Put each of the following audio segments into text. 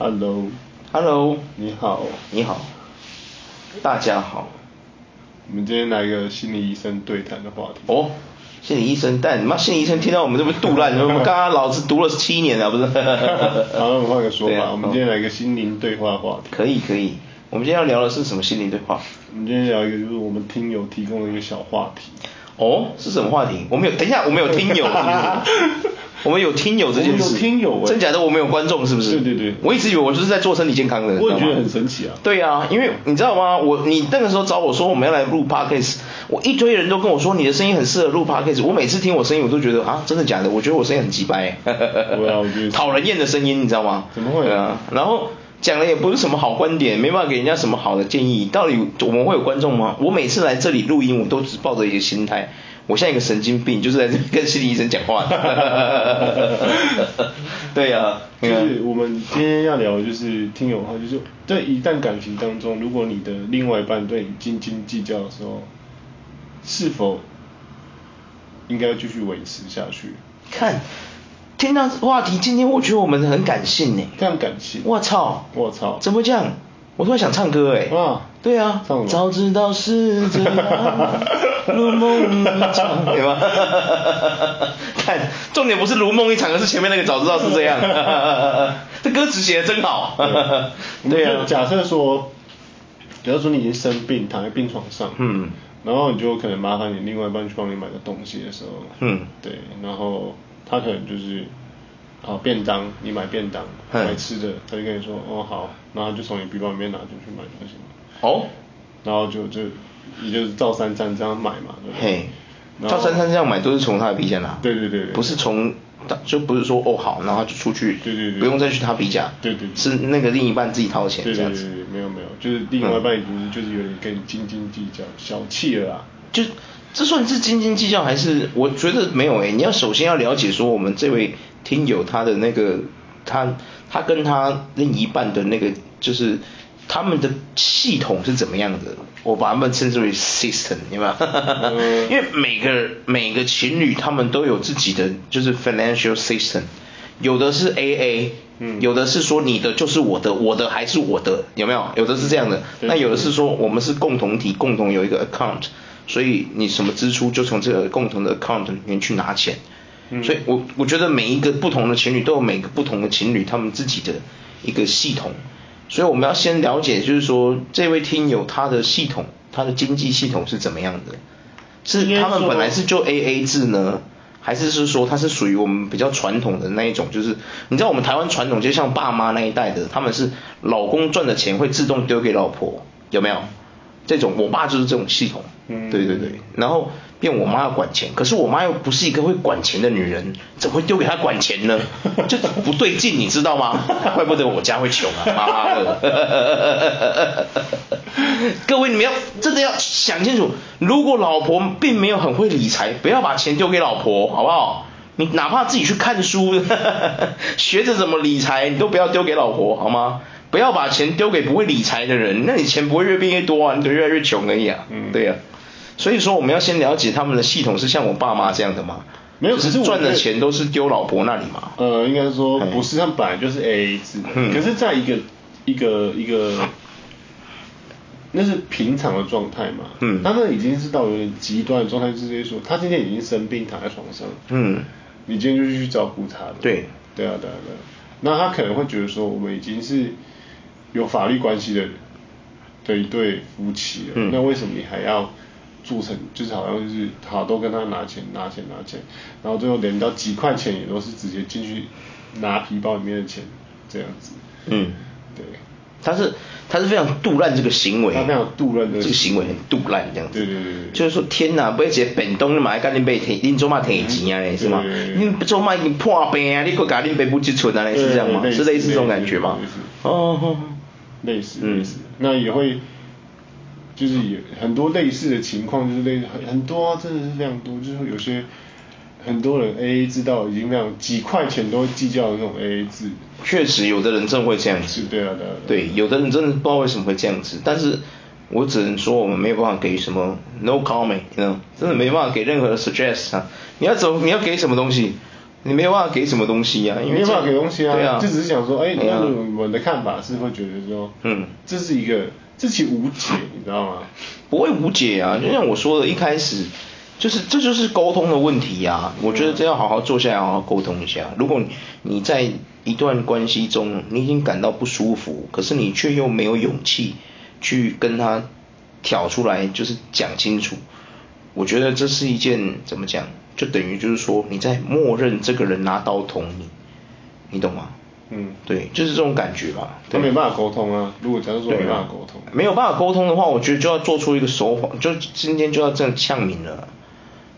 Hello，Hello，你好，你好，大家好。我们今天来一个心理医生对谈的话题。哦，心理医生，但你妈心理医生听到我们这么杜烂，我们刚刚老子读了七年了，不是？好，那我们换个说法，啊、我们今天来一个心灵对话话题。可以可以，我们今天要聊的是什么心灵对话？我们今天聊一个就是我们听友提供的一个小话题。哦，是什么话题？我们有，等一下，我们有听友是不是？我们有听友这件事，有听友，真假的？我们有观众是不是？对对对，我一直以为我就是在做身体健康的。我也觉得很神奇啊。对啊，因为你知道吗？我你那个时候找我说我们要来录 podcast，我一堆人都跟我说你的声音很适合录 podcast，我每次听我声音我都觉得啊，真的假的？我觉得我声音很鸡掰。对啊，我觉得。讨人厌的声音，你知道吗？怎么会？啊，然后讲的也不是什么好观点，没办法给人家什么好的建议。到底我们会有观众吗？我每次来这里录音，我都只抱着一个心态。我像一个神经病，就是在这跟心理医生讲话的。对呀、啊，就是我们今天要聊的就是听友话，就是在一段感情当中，如果你的另外一半对你斤斤计较的时候，是否应该继续维持下去？看，听到话题，今天我觉得我们很感性呢。非常感性。我操！我操！怎么这样？我突然想唱歌哎。啊。对啊。唱？早知道是这样。如梦一场，对吗？看，重点不是如梦一场，而是前面那个早知道是这样。这歌词写的真好。对啊。假设说，假如说你已经生病，躺在病床上，嗯，然后你就可能麻烦你另外一半去帮你买个东西的时候，嗯，对，然后他可能就是，啊，便当，你买便当，买吃的，他就跟你说，哦好，然后就从你皮包里面拿进去买东西。哦。然后就就。也就是照三餐这样买嘛，对不对？嘿，照三餐这样买都是从他的皮夹拿。对对对，对不是从，就不是说哦好，然后就出去。对对对。不用再去他皮夹。对对，对。是那个另一半自己掏钱这样子。对对对，没有没有，就是另外一半已经就是有点跟你斤斤计较，小气了啊。就这算是斤斤计较还是？我觉得没有诶，你要首先要了解说我们这位听友他的那个他他跟他另一半的那个就是。他们的系统是怎么样的？我把他们称之为 system，有没有？因为每个每个情侣他们都有自己的就是 financial system，有的是 AA，嗯，有的是说你的就是我的，我的还是我的，有没有？有的是这样的，那有的是说我们是共同体，共同有一个 account，所以你什么支出就从这个共同的 account 里面去拿钱。所以我我觉得每一个不同的情侣都有每个不同的情侣他们自己的一个系统。所以我们要先了解，就是说这位听友他的系统，他的经济系统是怎么样的？是他们本来是就 AA 制呢，还是是说他是属于我们比较传统的那一种？就是你知道我们台湾传统，就像爸妈那一代的，他们是老公赚的钱会自动丢给老婆，有没有？这种我爸就是这种系统，嗯，对对对，然后。变我妈要管钱，可是我妈又不是一个会管钱的女人，怎么会丢给她管钱呢？这不对劲，你知道吗？怪不得我家会穷啊，妈的！各位你们要真的要想清楚，如果老婆并没有很会理财，不要把钱丢给老婆，好不好？你哪怕自己去看书，学着怎么理财，你都不要丢给老婆，好吗？不要把钱丢给不会理财的人，那你钱不会越变越多啊，你就越来越穷而已啊。嗯，对呀、啊。所以说我们要先了解他们的系统是像我爸妈这样的吗？没有，只是赚的钱都是丢老婆那里嘛？呃，应该说不是，他们本来就是 AA 制。嗯。可是在一个一个一个，那是平常的状态嘛。嗯。他那已经是到有点极端的状态，直接说他今天已经生病躺在床上。嗯。你今天就去照顾他了。对。对啊，对啊，对啊。那他可能会觉得说，我们已经是有法律关系的的一对夫妻了。嗯。那为什么你还要？铸成就是好像就是好都跟他拿钱拿钱拿钱，然后最后连到几块钱也都是直接进去拿皮包里面的钱这样子。嗯，对，他是他是非常杜烂这个行为，他非常杜烂这个行为很杜烂这样子。对对对对。就是说天哪，不要直接本东你买赶紧被提，你做嘛提钱啊？是吗？你做嘛已经破病啊？你可赶紧被不积存啊？是这样吗？是类似这种感觉吗？哦，类似类似，那也会。就是有很多类似的情况，就是类很很多啊，真的是非常多。就是有些很多人 AA 制到已经非常几块钱都计较的那种 AA 制。确实，有的人真会这样子。对啊，对啊。对，有的人真的不知道为什么会这样子，但是我只能说我们没有办法给什么 no comment，你知道真的没办法给任何的 suggest 啊。你要走，你要给什么东西？你没有办法给什么东西啊，因为没有办法给东西啊，对啊，就只是想说，哎、欸，那我们的看法是会觉得说，嗯，这是一个，这其实无解，你知道吗？不会无解啊，就像我说的，一开始就是这就是沟通的问题呀、啊。我觉得这要好好坐下来，好好沟通一下。如果你在一段关系中，你已经感到不舒服，可是你却又没有勇气去跟他挑出来，就是讲清楚。我觉得这是一件怎么讲，就等于就是说你在默认这个人拿刀捅你，你懂吗？嗯，对，就是这种感觉吧。他没办法沟通啊，如果假如说没办法沟通，没有办法沟通的话，我觉得就要做出一个手法，就今天就要这样呛明了。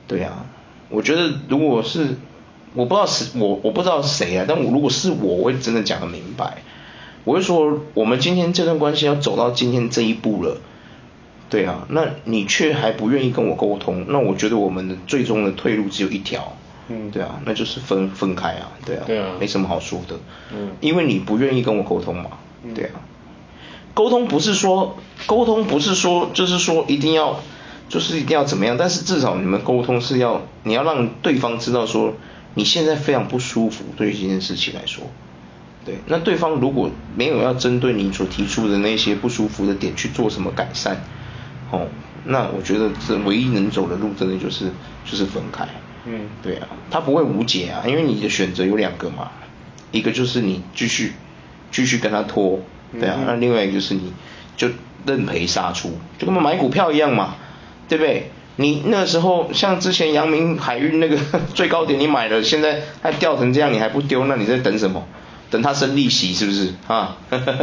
对啊，我觉得如果是我不知道是我我不知道是谁啊，但我如果是我，我会真的讲得明白。我会说，我们今天这段关系要走到今天这一步了。对啊，那你却还不愿意跟我沟通，那我觉得我们的最终的退路只有一条，嗯，对啊，那就是分分开啊，对啊，对啊，没什么好说的，嗯，因为你不愿意跟我沟通嘛，嗯，对啊，沟通不是说沟通不是说就是说一定要就是一定要怎么样，但是至少你们沟通是要你要让对方知道说你现在非常不舒服，对于这件事情来说，对，那对方如果没有要针对你所提出的那些不舒服的点去做什么改善。哦，那我觉得这唯一能走的路，真的就是就是分开。嗯，对啊，他不会无解啊，因为你的选择有两个嘛，一个就是你继续继续跟他拖，对啊，嗯、那另外一个就是你就认赔杀出，就跟买股票一样嘛，对不对？你那个时候像之前阳明海运那个 最高点你买了，现在它掉成这样，你还不丢，那你在等什么？等它生利息是不是啊？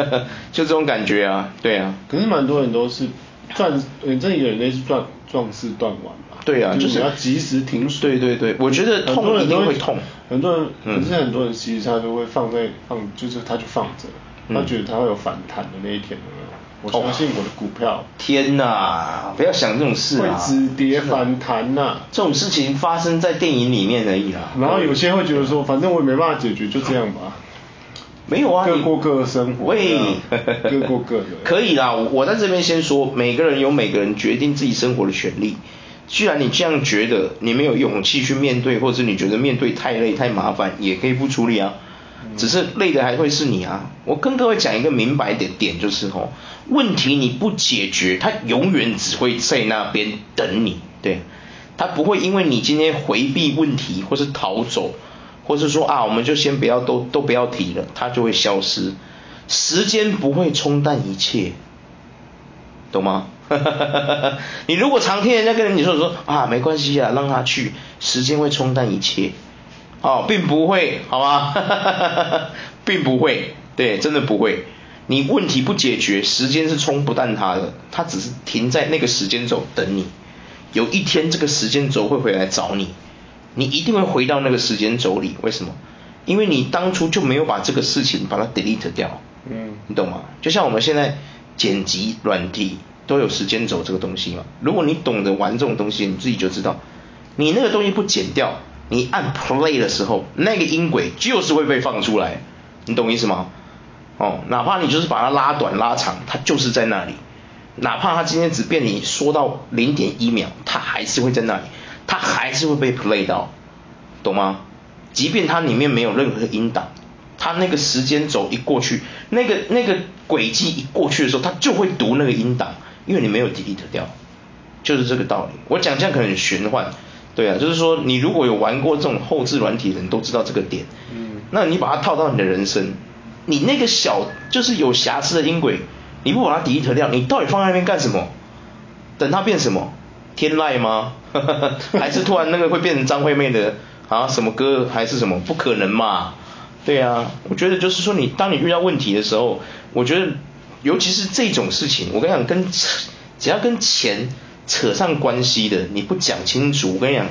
就这种感觉啊，对啊。可是蛮多人都是。壮，呃，这有类似壮壮士断腕吧？对啊，就是你要及时停损。对对对，我觉得痛一定会痛。很多人，可是很多人其实他都会放在放，就是他就放着，他觉得他会有反弹的那一天，有没有？我相信我的股票。天哪，不要想这种事啊！会止跌反弹呐，这种事情发生在电影里面而已啦。然后有些人会觉得说，反正我也没办法解决，就这样吧。没有啊，各过各的生活，喂，各过各的。可以啦，我在这边先说，每个人有每个人决定自己生活的权利。既然你这样觉得，你没有勇气去面对，或者你觉得面对太累太麻烦，也可以不处理啊。只是累的还会是你啊。我跟各位讲一个明白的点，就是吼，问题你不解决，他永远只会在那边等你。对，他不会因为你今天回避问题或是逃走。或是说啊，我们就先不要都都不要提了，它就会消失。时间不会冲淡一切，懂吗？你如果常听人家跟你说说啊，没关系啊，让他去，时间会冲淡一切。哦，并不会，好吗？并不会，对，真的不会。你问题不解决，时间是冲不淡它的，它只是停在那个时间轴等你。有一天这个时间轴会回来找你。你一定会回到那个时间轴里，为什么？因为你当初就没有把这个事情把它 delete 掉，嗯，你懂吗？就像我们现在剪辑软体都有时间轴这个东西嘛。如果你懂得玩这种东西，你自己就知道，你那个东西不剪掉，你按 play 的时候，那个音轨就是会被放出来，你懂意思吗？哦，哪怕你就是把它拉短拉长，它就是在那里，哪怕它今天只变你缩到零点一秒，它还是会在那里。它还是会被 play 到，懂吗？即便它里面没有任何音档，它那个时间轴一过去，那个那个轨迹一过去的时候，它就会读那个音档，因为你没有 delete 掉，就是这个道理。我讲这样可能很玄幻，对啊，就是说你如果有玩过这种后置软体的人都知道这个点，嗯，那你把它套到你的人生，你那个小就是有瑕疵的音轨，你不把它 delete 掉，你到底放在那边干什么？等它变什么？天籁吗？还是突然那个会变成张惠妹的啊？什么歌还是什么？不可能嘛？对啊，我觉得就是说你当你遇到问题的时候，我觉得尤其是这种事情，我跟你讲，跟只要跟钱扯上关系的，你不讲清楚，我跟你讲，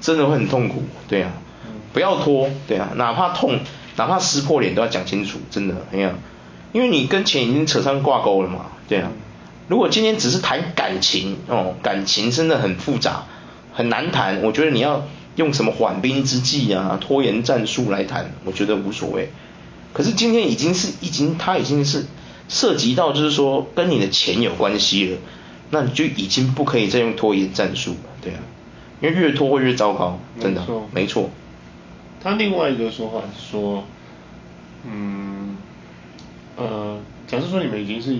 真的会很痛苦。对啊，不要拖，对啊，哪怕痛，哪怕撕破脸都要讲清楚，真的，哎呀，因为你跟钱已经扯上挂钩了嘛，对啊。如果今天只是谈感情哦，感情真的很复杂，很难谈。我觉得你要用什么缓兵之计啊、拖延战术来谈，我觉得无所谓。可是今天已经是已经，他已经是涉及到就是说跟你的钱有关系了，那你就已经不可以再用拖延战术了，对啊，因为越拖会越糟糕，真的，没错。没错他另外一个说法是说，嗯，呃，假设说你们已经是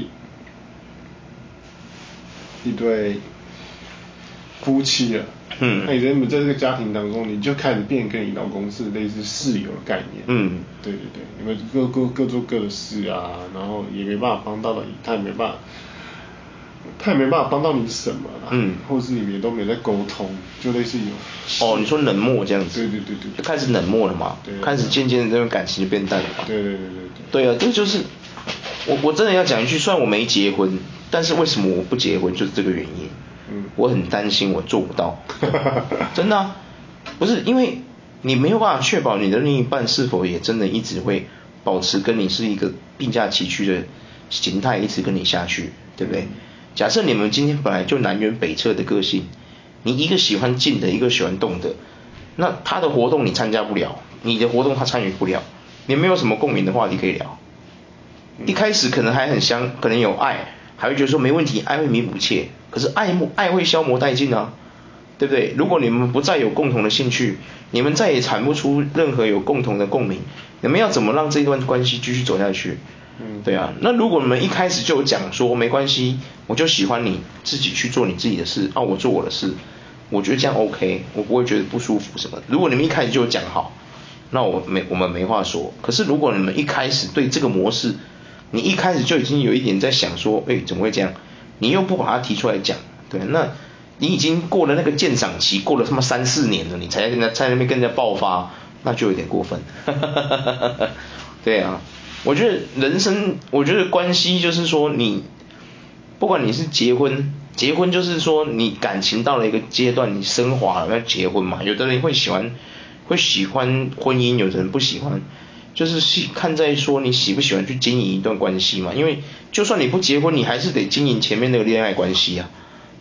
一对夫妻了，嗯，那你原本在这个家庭当中，你就开始变跟你老公是类似室友的概念，嗯，对对对，你们各各各做各的事啊，然后也没办法帮到你，他也没办法。他也没办法帮到你什么啦，嗯，或是你们也都没在沟通，就类似有哦，你说冷漠这样子，对对对对，就开始冷漠了嘛，对，开始渐渐的这种感情就变淡了嘛，对对对对对，对啊，这就是我我真的要讲一句，虽然我没结婚，但是为什么我不结婚就是这个原因，嗯，我很担心我做不到，真的啊，不是因为你没有办法确保你的另一半是否也真的一直会保持跟你是一个并驾齐驱的形态一直跟你下去，对不对？嗯假设你们今天本来就南辕北辙的个性，你一个喜欢静的，一个喜欢动的，那他的活动你参加不了，你的活动他参与不了，你没有什么共鸣的话题可以聊。一开始可能还很香，可能有爱，还会觉得说没问题，爱会弥补一切。可是爱慕爱会消磨殆尽啊，对不对？如果你们不再有共同的兴趣，你们再也产不出任何有共同的共鸣，你们要怎么让这段关系继续走下去？嗯，对啊，那如果你们一开始就讲说没关系，我就喜欢你自己去做你自己的事，啊，我做我的事，我觉得这样 OK，我不会觉得不舒服什么。如果你们一开始就讲好，那我没我们没话说。可是如果你们一开始对这个模式，你一开始就已经有一点在想说，哎，怎么会这样？你又不把它提出来讲，对，那你已经过了那个鉴赏期，过了他妈三四年了，你才在跟他在那边跟人家爆发，那就有点过分。对啊。我觉得人生，我觉得关系就是说，你不管你是结婚，结婚就是说你感情到了一个阶段，你升华了要结婚嘛。有的人会喜欢，会喜欢婚姻，有的人不喜欢，就是喜看在说你喜不喜欢去经营一段关系嘛。因为就算你不结婚，你还是得经营前面那个恋爱关系啊，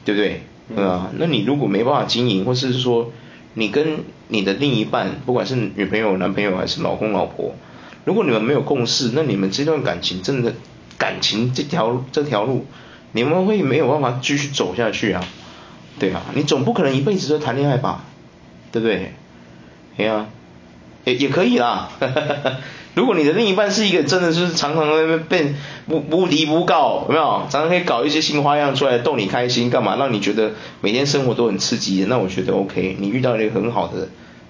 对不对？对啊，那你如果没办法经营，或是说你跟你的另一半，不管是女朋友、男朋友还是老公、老婆。如果你们没有共识，那你们这段感情真的感情这条这条路，你们会没有办法继续走下去啊，对啊，你总不可能一辈子都谈恋爱吧，对不对？对啊，也也可以啦，如果你的另一半是一个真的是常常在那边变不不离不告，有没有？常常可以搞一些新花样出来逗你开心，干嘛？让你觉得每天生活都很刺激的，那我觉得 OK，你遇到了一个很好的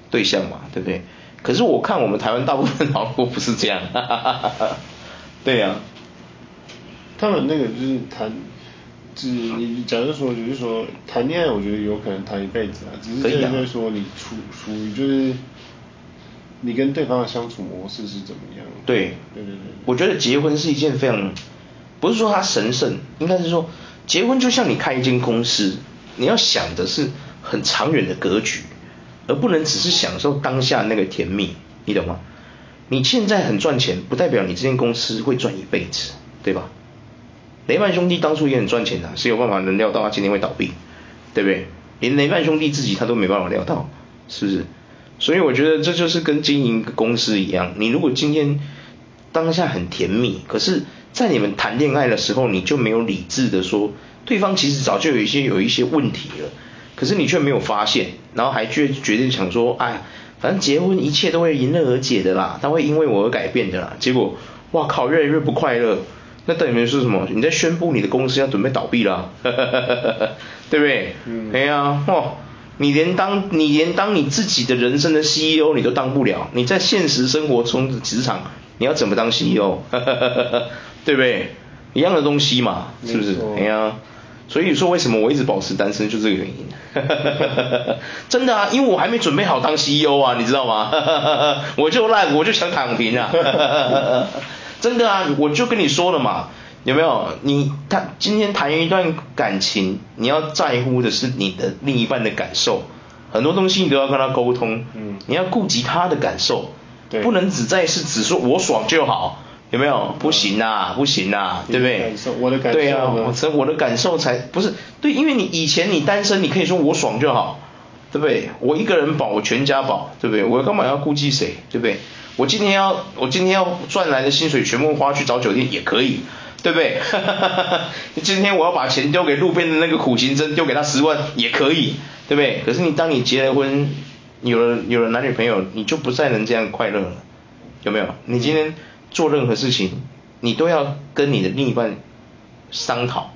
对象嘛，对不对？可是我看我们台湾大部分老婆不是这样，哈哈哈哈对呀、啊，他们那个就是谈，只你假如说就是说谈恋爱，我觉得有可能谈一辈子啊，只是就是说你处处于就是你跟对方的相处模式是怎么样？对，对对对，我觉得结婚是一件非常，不是说它神圣，应该是说结婚就像你开一间公司，你要想的是很长远的格局。而不能只是享受当下那个甜蜜，你懂吗？你现在很赚钱，不代表你这间公司会赚一辈子，对吧？雷曼兄弟当初也很赚钱的，谁有办法能料到他今天会倒闭，对不对？连雷曼兄弟自己他都没办法料到，是不是？所以我觉得这就是跟经营公司一样，你如果今天当下很甜蜜，可是，在你们谈恋爱的时候，你就没有理智的说，对方其实早就有一些有一些问题了。可是你却没有发现，然后还决决定想说，哎，反正结婚一切都会迎刃而解的啦，他会因为我而改变的啦。结果，哇靠，越来越不快乐，那等于是什么？你在宣布你的公司要准备倒闭了，对不对？嗯。哎呀，哇，你连当你连当你自己的人生的 CEO 你都当不了，你在现实生活中的职场你要怎么当 CEO？对不对？一样的东西嘛，是不是？哎呀。所以说，为什么我一直保持单身，就这个原因。真的啊，因为我还没准备好当 CEO 啊，你知道吗？我就烂，我就想躺平啊。真的啊，我就跟你说了嘛，有没有？你他今天谈一段感情，你要在乎的是你的另一半的感受，很多东西你都要跟他沟通。嗯。你要顾及他的感受，对，不能只在是只说我爽就好。有没有？不行呐、啊，不行呐、啊，对不对？我的感受，对啊，我我的感受才不是对，因为你以前你单身，你可以说我爽就好，对不对？我一个人保，我全家保，对不对？我干嘛要顾忌谁，对不对？我今天要我今天要赚来的薪水全部花去找酒店也可以，对不对？今天我要把钱丢给路边的那个苦行僧，丢给他十万也可以，对不对？可是你当你结了婚，有了有了男女朋友，你就不再能这样快乐了，有没有？你今天做任何事情，你都要跟你的另一半商讨，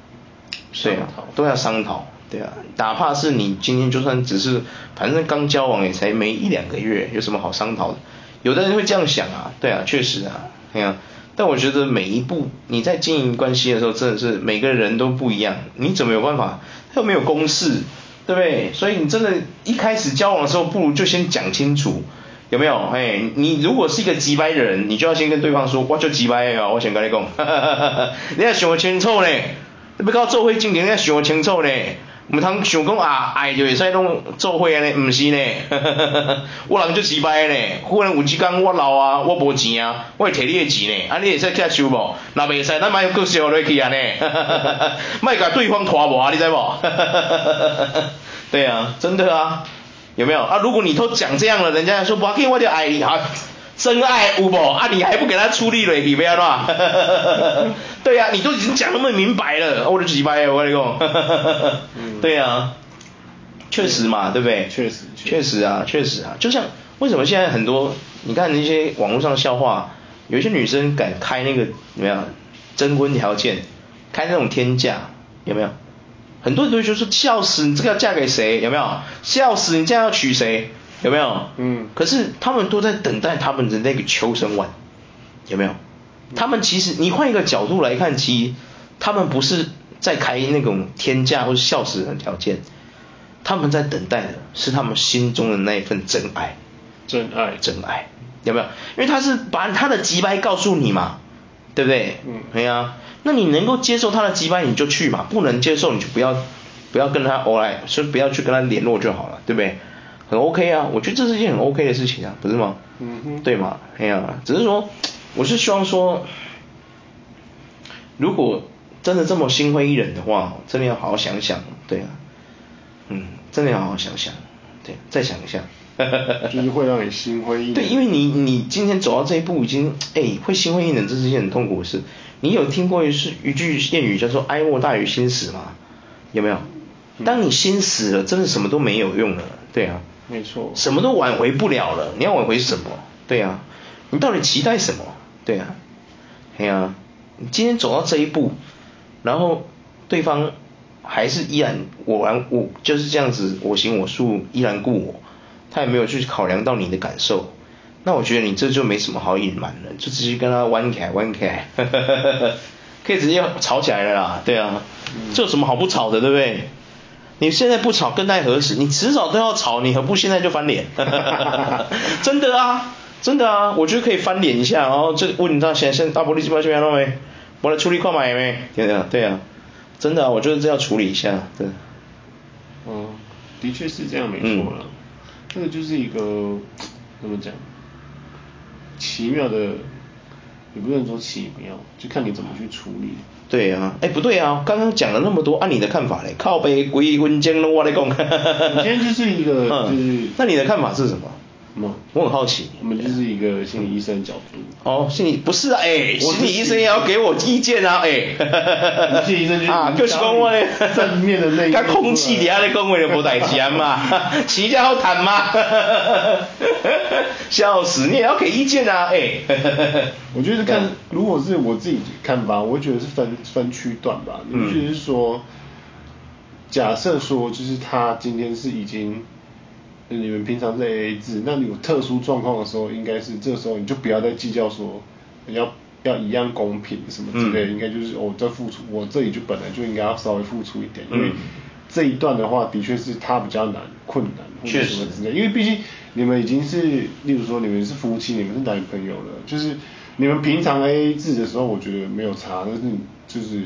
对啊，都要商讨，对啊，哪怕是你今天就算只是，反正刚交往也才没一两个月，有什么好商讨的？有的人会这样想啊，对啊，确实啊，对啊。但我觉得每一步你在经营关系的时候，真的是每个人都不一样，你怎么有办法？又没有公式，对不对？所以你真的，一开始交往的时候，不如就先讲清楚，有没有？哎，你如果是一个急白的人，你就要先跟对方说，我就急掰啊，我先跟你讲，你要想清楚呢，你不要做会经营，你要想清楚呢。唔通想讲啊，爱就会使拢做伙安尼，唔是呢，我人就失败呢，忽然有一天我老啊，我无钱啊，我会摕你的钱呢，安尼会使接受无？若袂使，咱莫搁烧落去安尼，莫甲对方拖磨，你知无？对啊，真的啊，有没有？啊如果你都讲这样了，人家说不要紧，我就爱你啊。真爱有无？啊，你还不给他出力了，你不要乱。对呀、啊，你都已经讲那么明白了，我的几百，我跟你讲。对呀、啊，确实嘛，对不对？确实，确实啊，确实啊。就像为什么现在很多，你看那些网络上笑话，有一些女生敢开那个怎么样征婚条件，开那种天价，有没有？很多人都会说笑死，你这个要嫁给谁？有没有？笑死，你这样要娶谁？有没有？嗯。可是他们都在等待他们的那个求生丸，有没有？他们其实你换一个角度来看，其实他们不是在开那种天价或者笑死人的条件，他们在等待的是他们心中的那一份真爱。真爱。真爱。有没有？因为他是把他的急白告诉你嘛，对不对？嗯。对啊。那你能够接受他的急白，你就去嘛；不能接受，你就不要不要跟他欧来，所以不要去跟他联络就好了，对不对？很 OK 啊，我觉得这是一件很 OK 的事情啊，不是吗？嗯哼。对吗？哎呀，只是说，我是希望说，如果真的这么心灰意冷的话，真的要好好想想，对啊，嗯，真的要好好想想，对，再想一下。就是会让你心灰意冷。对，因为你你今天走到这一步，已经哎，会心灰意冷，这是一件很痛苦的事。你有听过一是一句谚语叫做“哀莫大于心死”吗？有没有？当你心死了，真的什么都没有用了，对啊。没错，什么都挽回不了了，你要挽回什么？对啊，你到底期待什么？对啊，哎呀、啊，你今天走到这一步，然后对方还是依然我玩我就是这样子我行我素，依然故我，他也没有去考量到你的感受，那我觉得你这就没什么好隐瞒了，就直接跟他弯开弯开，可以直接吵起来了啦，对啊，这有什么好不吵的，对不对？你现在不吵，更待何时？你迟早都要吵，你何不现在就翻脸？真的啊，真的啊，我觉得可以翻脸一下，然后就问你知道现在大玻璃这边这边弄没？我来处理快买没？对啊，对啊，真的啊，我觉得这要处理一下，对。嗯，的确是这样，没错了。这、嗯、个就是一个怎么讲？奇妙的，也不能说奇妙，就看你怎么去处理。对啊，哎不对啊，刚刚讲了那么多，按你的看法嘞，靠背鬼魂精了我来讲。你今天就是一个，就是、嗯，那你的看法是什么？嗯，我很好奇。我们就是一个心理医生的角度。哦，心理不是啊，哎，心理医生也要给我意见啊，哎。心理医生就是啊，就是讲我嘞，正面的那一面。空气底下咧讲话就无代志啊嘛，起价好谈吗？笑死，你也要给意见啊，哎。我觉得看，如果是我自己看法，我觉得是分分区段吧。嗯。就是说，假设说，就是他今天是已经。你们平常是 AA 制，那你有特殊状况的时候，应该是这时候你就不要再计较说要要一样公平什么之类的，嗯、应该就是我这付出，我这里就本来就应该要稍微付出一点，因为这一段的话的确是他比较难困难或者什么之类，因为毕竟你们已经是，例如说你们是夫妻，你们是男朋友了，就是你们平常 AA 制的时候，我觉得没有差，但是就是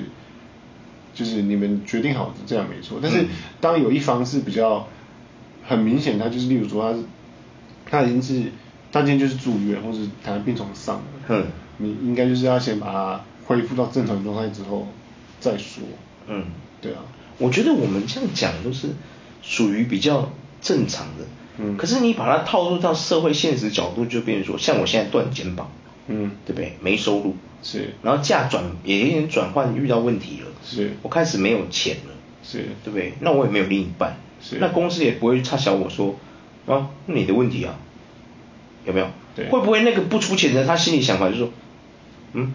就是你们决定好这样没错，但是当有一方是比较。很明显，他就是，例如说，他是，他已经是，他今天就是住院，或者躺在病床上了。嗯。你应该就是要先把他恢复到正常状态之后再说。嗯。对啊。我觉得我们这样讲都是属于比较正常的。嗯。可是你把它套入到社会现实角度，就变成说，像我现在断肩膀。嗯。对不对？没收入。是。然后价转也有点转换遇到问题了。是。我开始没有钱了。是。对不对？那我也没有另一半。是那公司也不会差小我说，啊，你的问题啊，有没有？对。会不会那个不出钱的他心里想法就是说，嗯，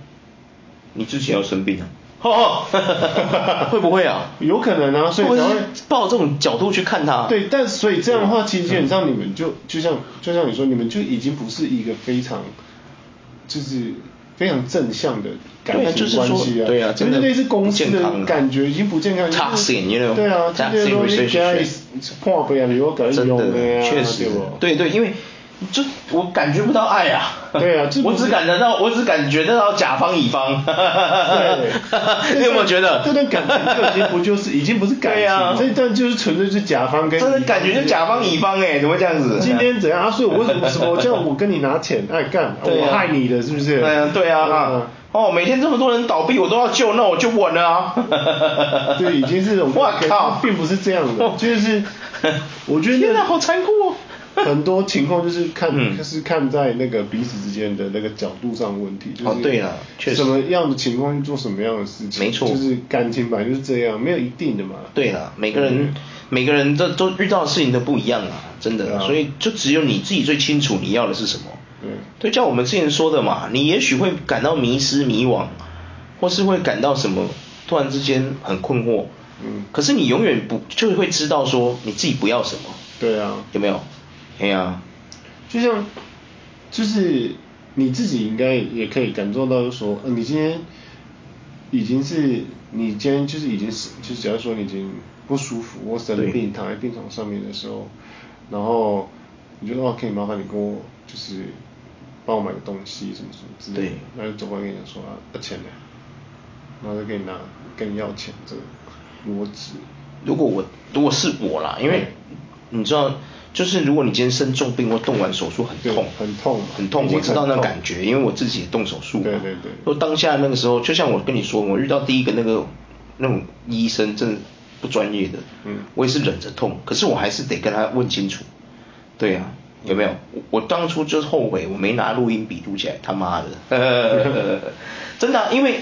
你之前要生病啊？哦，会不会啊？有可能啊，所以才会抱这种角度去看他。对，但所以这样的话，其实基本上你们就就像就像你说，你们就已经不是一个非常就是非常正向的感情关系啊。对啊，就是类似公司的感觉已经不健康。Know？对啊，toxic relationship。破杯啊，你又敢用的呀？确实，对对，因为。就我感觉不到爱啊，对啊，我只感觉到，我只感觉得到甲方乙方，对，你有没有觉得？这段感情就已经不就是已经不是感情，这段就是纯粹是甲方跟，真的感觉就甲方乙方哎，怎么会这样子？今天怎样？啊？所以我为什么什么叫我跟你拿钱？爱干，我害你的是不是？对啊，对啊，哦，每天这么多人倒闭，我都要救，那我就稳了啊。对，已经是我 靠，并不是这样的，就是我觉得天哪，好残酷哦。很多情况就是看，嗯、就是看在那个彼此之间的那个角度上的问题，就是什么样的情况去做什么样的事情，没错，就是感情本来就是这样，没有一定的嘛。对了，每个人、嗯、每个人都都遇到的事情都不一样啊，真的，啊、所以就只有你自己最清楚你要的是什么。对，就像我们之前说的嘛，你也许会感到迷失迷惘，或是会感到什么，突然之间很困惑。嗯。可是你永远不就会知道说你自己不要什么。对啊。有没有？哎呀，就像，就是你自己应该也可以感受到，就是说，呃，你今天已经是，你今天就是已经是，就假如说你已经不舒服或生病，躺在病床上面的时候，然后你觉得哦，可以麻烦你给我，就是帮我买个东西什么什么之类的，对然后就走过来跟你讲说啊，要钱呢，然后再给你拿，跟你要钱，这个逻辑。如果我如果是我啦，因为你知道。就是如果你今天生重病或动完手术很痛，很痛，很痛，我知道那感觉，因为我自己也动手术嘛。对对对。就当下那个时候，就像我跟你说，我遇到第一个那个那种医生，真的不专业的，嗯，我也是忍着痛，可是我还是得跟他问清楚。对啊，有没有？我我当初就是后悔，我没拿录音笔录起来，他妈的，真的啊，因为。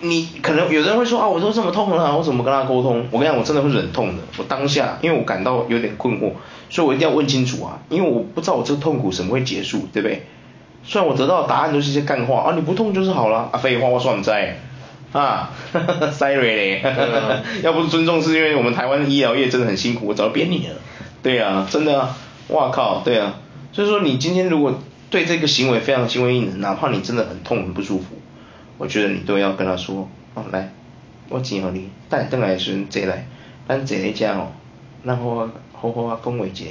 你可能有人会说啊，我都这么痛了，我怎么跟他沟通？我跟你讲，我真的会忍痛的。我当下，因为我感到有点困惑，所以我一定要问清楚啊，因为我不知道我这个痛苦什么会结束，对不对？虽然我得到的答案都是一些干话啊，你不痛就是好了啊，废话我算不在啊，sorry 嘞，要不是尊重，是因为我们台湾的医疗业真的很辛苦，我早就扁你了。对啊，真的啊，哇靠，对啊，所以说你今天如果对这个行为非常心灰意冷，哪怕你真的很痛很不舒服。我觉得你都要跟他说，哦，来，我钱给你，等等来的时阵坐来，咱坐咧遮哦，然后好好啊讲话一下，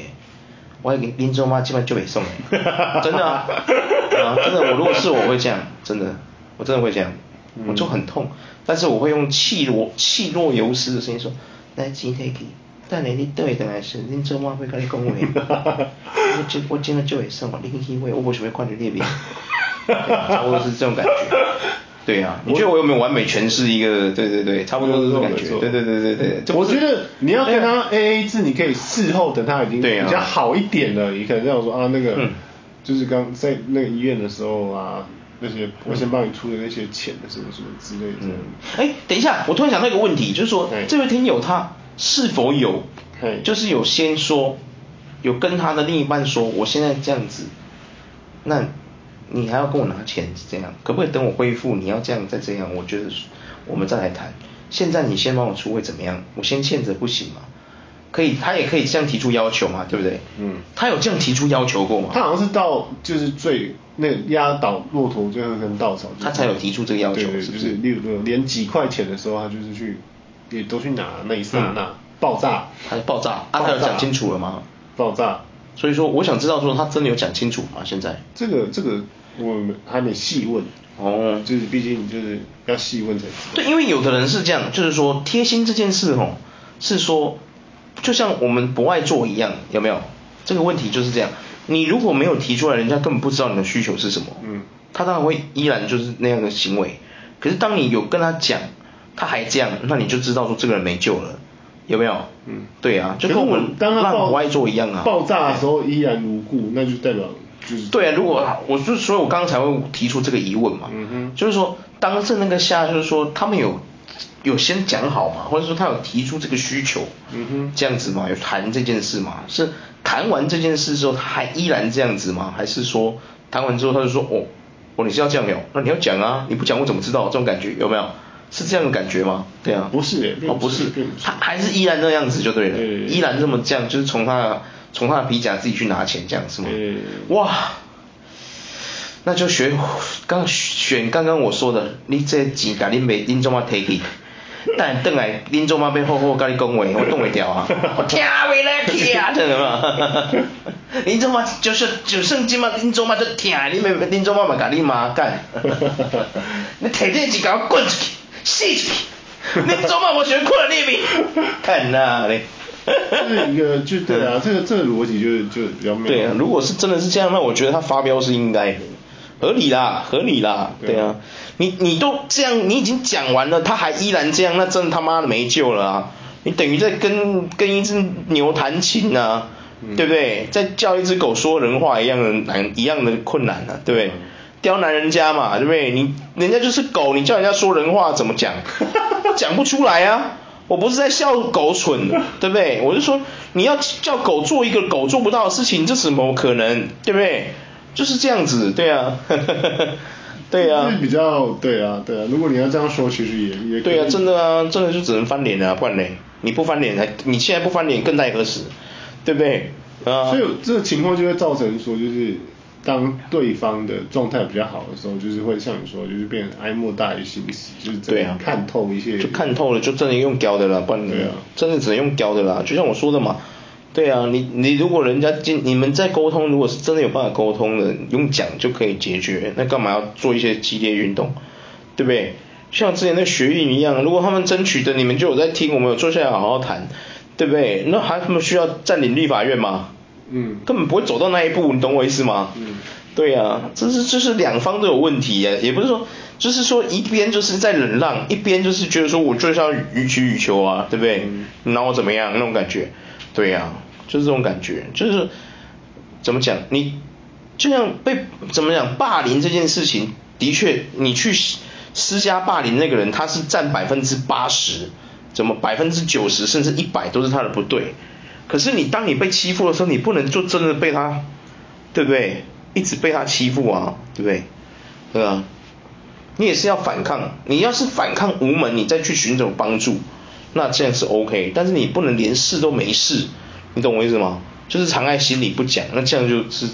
我已经恁祖妈基本就袂送的，真的啊，啊，真的，我如果是我会这样，真的，我真的会这样，我就很痛，但是我会用气若气若游丝的声音说，来钱摕去，等下你倒会回来时，恁祖妈会跟你讲话，我真我真的就会送，你去会，我不想要看到你脸，差不多是这种感觉。对啊，你觉得我有没有完美诠释一个？对对对，差不多是这种感觉。对对对对对，我觉得你要跟他 A A 制，你可以事后等他已经比较好一点了，你可能这样说啊，那个就是刚在那个医院的时候啊，那些我先帮你出的那些钱的什么什么之类的。哎，等一下，我突然想到一个问题，就是说这位听友他是否有，就是有先说，有跟他的另一半说，我现在这样子，那。你还要跟我拿钱是这样，可不可以等我恢复？你要这样再这样，我觉得我们再来谈。现在你先帮我出会怎么样？我先欠着不行吗？可以，他也可以这样提出要求嘛，对不对？嗯。他有这样提出要求过吗？他好像是到就是最那个压倒骆驼最后一根稻草，他才有提出这个要求，是不是？例如说连几块钱的时候，他就是去也都去拿那一刹那爆炸，他就爆炸，啊，他有讲清楚了吗？爆炸。所以说，我想知道说他真的有讲清楚吗？现在这个这个。我们还没细问哦，就是毕竟就是要细问才知道。对，因为有的人是这样，就是说贴心这件事哦，是说就像我们不爱做一样，有没有？这个问题就是这样，你如果没有提出来，人家根本不知道你的需求是什么，嗯，他当然会依然就是那样的行为。可是当你有跟他讲，他还这样，那你就知道说这个人没救了，有没有？嗯，对啊，就跟我们当他不爱做一样啊。爆炸的时候依然如故，那就代表。对啊，如果我就所以，我刚刚才会提出这个疑问嘛，嗯哼，就是说当时那个下，就是说他们有有先讲好嘛，或者说他有提出这个需求，嗯哼，这样子嘛，有谈这件事嘛？是谈完这件事之后，他还依然这样子吗？还是说谈完之后他就说哦，哦你是要这样聊，那你要讲啊，你不讲我怎么知道？这种感觉有没有？是这样的感觉吗？对啊，不是诶，哦不是，他还是依然那样子就对了，对依然这么这样，就是从他的从他的皮夹自己去拿钱这样是吗？嗯哇。那就学刚选刚刚我说的，你这钱甲恁妹恁祖妈提去，但等来恁祖妈要好好甲你讲话，我挡袂掉啊，我听袂来听啊，真的嘛？恁祖妈就是就算今嘛恁祖妈都听，恁妹恁祖妈嘛甲你骂干，你摕这钱甲我滚出去，死出去，恁祖妈无想看你面，看哪咧？这是一个就对啊，这个这个逻辑就就比较。对啊，如果是真的是这样，那我觉得他发飙是应该的。合理啦，合理啦，对啊，你你都这样，你已经讲完了，他还依然这样，那真的他妈的没救了啊！你等于在跟跟一只牛弹琴啊，嗯、对不对？在叫一只狗说人话一样的难，一样的困难啊，对不对？嗯、刁难人家嘛，对不对？你人家就是狗，你叫人家说人话怎么讲？讲不出来啊！我不是在笑狗蠢，对不对？我是说你要叫狗做一个狗做不到的事情，这怎么可能？对不对？就是这样子，对啊，对啊，比较对啊，对啊，如果你要这样说，其实也也对啊，真的啊，真的就只能翻脸啊，不然嘞，你不翻脸还，你现在不翻脸更待何时，对不对？啊，所以这个情况就会造成说，就是当对方的状态比较好的时候，就是会像你说，就是变成哀莫大于心死，就是这样看透一些，就看透了，就真的用刁的了，不然对啊，真的只能用刁的啦，就像我说的嘛。对啊，你你如果人家进你们在沟通，如果是真的有办法沟通的，用讲就可以解决，那干嘛要做一些激烈运动，对不对？像之前那学运一样，如果他们争取的你们就有在听，我们有坐下来好好谈，对不对？那还他们需要占领立法院吗？嗯，根本不会走到那一步，你懂我意思吗？嗯，对啊，这是这是两方都有问题呀，也不是说就是说一边就是在忍让，一边就是觉得说我就是要予取予求啊，对不对？嗯，那我怎么样那种感觉？对呀、啊，就是这种感觉，就是怎么讲，你就像被怎么讲霸凌这件事情，的确你去施加霸凌那个人，他是占百分之八十，怎么百分之九十甚至一百都是他的不对。可是你当你被欺负的时候，你不能就真的被他，对不对？一直被他欺负啊，对不对？对啊，你也是要反抗，你要是反抗无门，你再去寻找帮助。那这样是 OK，但是你不能连试都没试，你懂我意思吗？就是藏在心里不讲，那这样就是，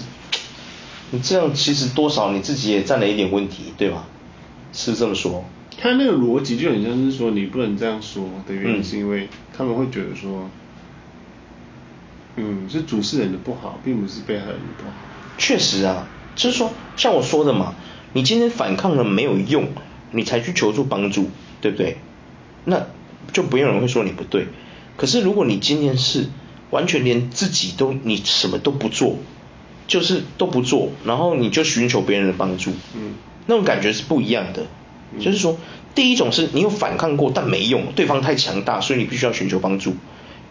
你这样其实多少你自己也占了一点问题，对吧？是这么说。他那个逻辑就很像是说你不能这样说的原因，是因为他们会觉得说，嗯，是主事人的不好，并不是被害人的不好。确实啊，就是说像我说的嘛，你今天反抗了没有用，你才去求助帮助，对不对？那。就不用人会说你不对，可是如果你今天是完全连自己都你什么都不做，就是都不做，然后你就寻求别人的帮助，嗯，那种感觉是不一样的。嗯，就是说，第一种是你有反抗过但没用，对方太强大，所以你必须要寻求帮助，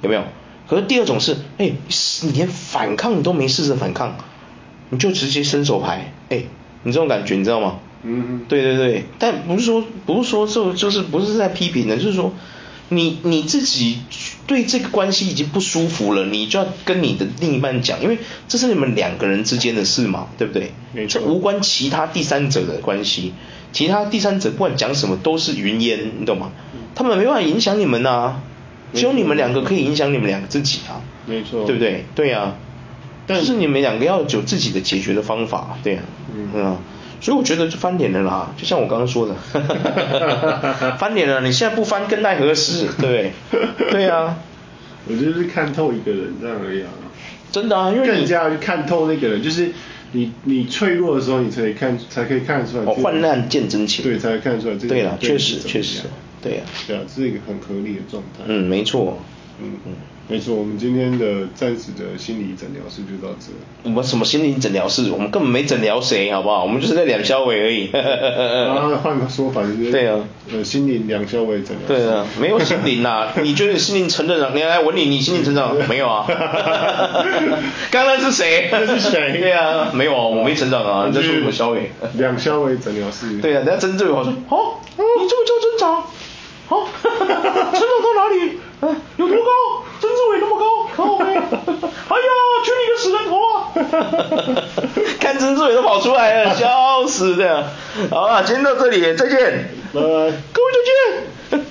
有没有？可是第二种是，哎，你连反抗你都没试着反抗，你就直接伸手牌，哎，你这种感觉你知道吗？嗯，对对对，但不是说不是说就就是不是在批评的，就是说。你你自己对这个关系已经不舒服了，你就要跟你的另一半讲，因为这是你们两个人之间的事嘛，对不对？没错。这无关其他第三者的关系，其他第三者不管讲什么都是云烟，你懂吗？他们没办法影响你们呐、啊，只有你们两个可以影响你们两个自己啊，没错，对不对？对呀、啊，但是你们两个要有自己的解决的方法，对呀、啊，嗯啊。所以我觉得就翻脸了啦，就像我刚刚说的，翻脸了，你现在不翻更待何时？对，对呀、啊。我就是看透一个人这样而已啊。真的啊，因为更加去看透那个人，就是你你脆弱的时候，你才可以看，才可以看得出来。哦，患难见真情。对，才看得出来这个。对啊，确实确实，对呀、啊。对啊，这是一个很合理的状态。嗯，没错。嗯嗯。没错，我们今天的暂时的心理诊疗室就到这。我们什么心理诊疗室？我们根本没诊疗谁，好不好？我们就是在两小伟而已。然 后换个说法就是。对啊。呃，心灵两小伟诊疗室。对啊，没有心灵呐，你觉得心灵成长？你来问你，你心灵成长 没有啊？刚刚是谁？那是谁？对啊，没有啊，我没成长啊。你在说什么小伟？两小伟诊疗室。对啊，人家曾志伟我说，哦，你这么叫增长？好，村长到哪里？有多高？曾志伟那么高，好没？哎呀，去你个死人头啊！看曾志伟都跑出来了，笑死的。好了，今天到这里，再见。拜拜，各位再见。